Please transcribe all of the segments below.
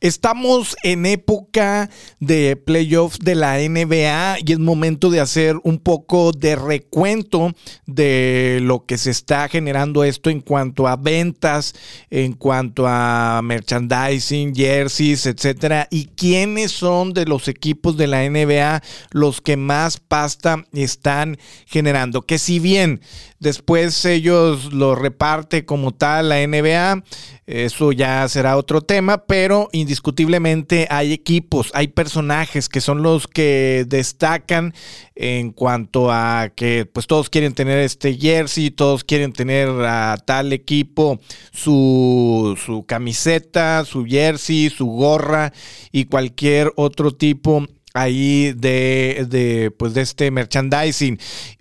Estamos en época de playoffs de la NBA y es momento de hacer un poco de recuento de lo que se está generando esto en cuanto a ventas, en cuanto a merchandising, jerseys, etcétera, y quiénes son de los equipos de la NBA los que más pasta están generando. Que si bien después ellos lo reparte como tal la NBA, eso ya será otro tema, pero indiscutiblemente hay equipos, hay personajes que son los que destacan en cuanto a que pues todos quieren tener este jersey, todos quieren tener a tal equipo su, su camiseta, su jersey, su gorra y cualquier otro tipo ahí de, de, pues de este merchandising.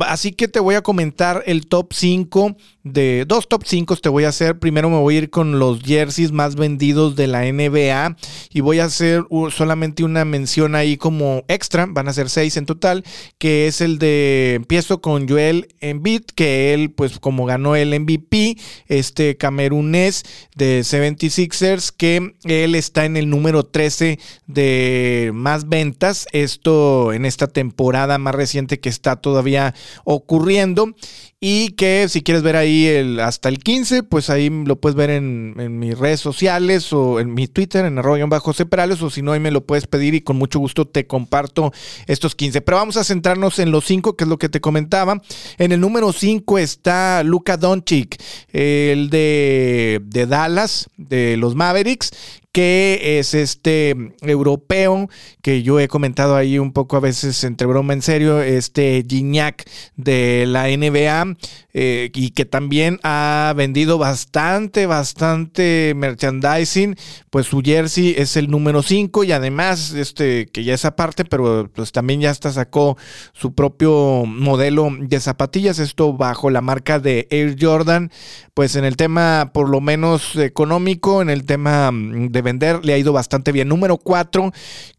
Así que te voy a comentar el top 5 de dos top 5 te voy a hacer. Primero me voy a ir con los jerseys más vendidos de la NBA y voy a hacer solamente una mención ahí como extra, van a ser 6 en total, que es el de empiezo con Joel Embiid, que él pues como ganó el MVP, este camerunés de 76ers, que él está en el número 13 de más ventas, esto en esta temporada más reciente que está todavía ocurriendo y que si quieres ver ahí el, hasta el 15, pues ahí lo puedes ver en, mis redes sociales o en mi Twitter, en arroyo bajo Perales, o si no, ahí me lo puedes pedir y con mucho gusto te comparto estos 15. Pero vamos a centrarnos en los 5, que es lo que te comentaba. En el número 5 está Luka Doncic, el de, de Dallas, de los Mavericks, que es este europeo que yo he comentado ahí un poco a veces entre broma en serio, este Gignac de la NBA eh, y que también ha vendido bastante, bastante merchandising, pues su jersey es el número 5 y además, este, que ya es aparte, pero pues también ya hasta sacó su propio modelo de zapatillas, esto bajo la marca de Air Jordan, pues en el tema por lo menos económico, en el tema de vender, le ha ido bastante bien. Número 4,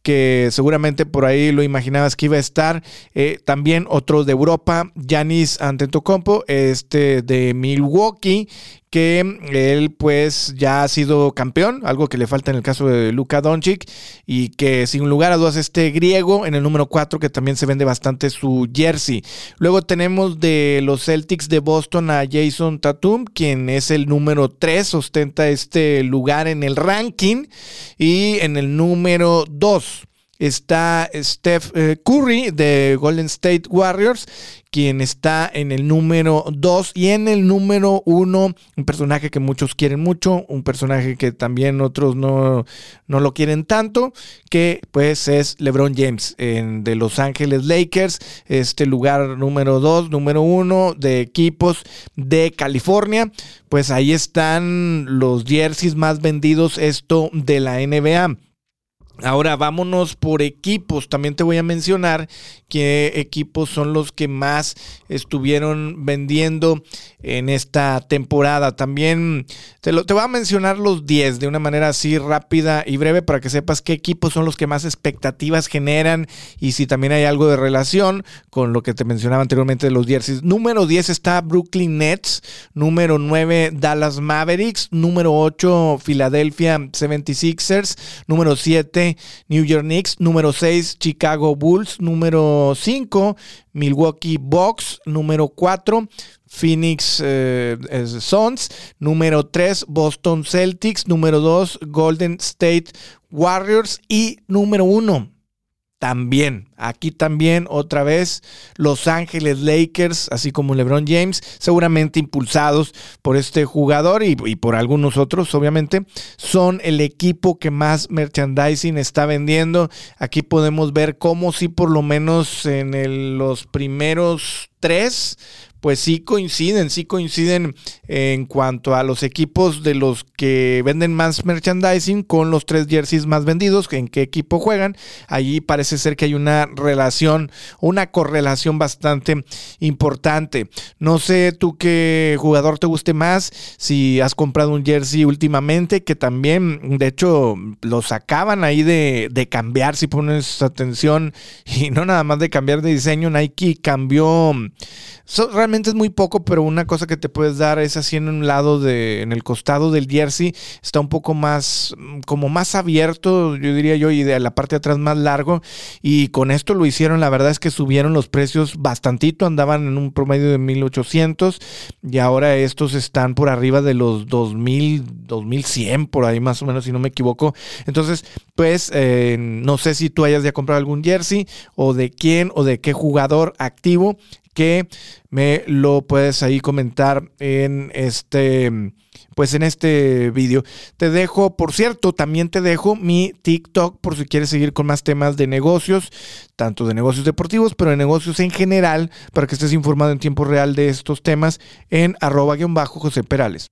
que seguramente por ahí lo imaginabas que iba a estar. Eh, también otro de Europa, Yanis Antetokounmpo, este de Milwaukee, que él pues ya ha sido campeón, algo que le falta en el caso de Luka Doncic y que sin lugar a dudas este griego en el número 4 que también se vende bastante su jersey. Luego tenemos de los Celtics de Boston a Jason Tatum, quien es el número 3, ostenta este lugar en el ranking y en el número 2 está Steph eh, Curry de Golden State Warriors, quien está en el número 2 y en el número 1, un personaje que muchos quieren mucho, un personaje que también otros no, no lo quieren tanto, que pues es LeBron James en, de Los Ángeles Lakers, este lugar número 2, número 1 de equipos de California, pues ahí están los jerseys más vendidos, esto de la NBA. Ahora vámonos por equipos. También te voy a mencionar qué equipos son los que más estuvieron vendiendo en esta temporada. También te, lo, te voy a mencionar los 10 de una manera así rápida y breve para que sepas qué equipos son los que más expectativas generan y si también hay algo de relación con lo que te mencionaba anteriormente de los jerseys. Número 10 está Brooklyn Nets, número 9 Dallas Mavericks, número 8 Philadelphia 76ers, número 7 New York Knicks, número 6 Chicago Bulls, número 5 Milwaukee Bucks, número 4 Phoenix eh, Suns, número 3 Boston Celtics, número 2 Golden State Warriors y número 1 también, aquí también otra vez Los Ángeles Lakers, así como LeBron James, seguramente impulsados por este jugador y, por algunos otros, obviamente, son el equipo que más merchandising está vendiendo. Aquí podemos ver cómo si por lo menos en los primeros tres pues sí coinciden, sí coinciden en cuanto a los equipos de los que venden más merchandising con los tres jerseys más vendidos, en qué equipo juegan. Allí parece ser que hay una relación, una correlación bastante importante. No sé tú qué jugador te guste más, si has comprado un jersey últimamente, que también, de hecho, los acaban ahí de, de cambiar, si pones atención, y no nada más de cambiar de diseño, Nike cambió... So, es muy poco, pero una cosa que te puedes dar es así en un lado de, en el costado del jersey, está un poco más, como más abierto, yo diría yo, y de la parte de atrás más largo. Y con esto lo hicieron, la verdad es que subieron los precios bastantito, andaban en un promedio de 1800 y ahora estos están por arriba de los 2000, 2100, por ahí más o menos, si no me equivoco. Entonces, pues, eh, no sé si tú hayas ya comprado algún jersey o de quién o de qué jugador activo que me lo puedes ahí comentar en este pues en este vídeo. Te dejo, por cierto, también te dejo mi TikTok por si quieres seguir con más temas de negocios, tanto de negocios deportivos, pero de negocios en general, para que estés informado en tiempo real de estos temas en arroba guion bajo José Perales.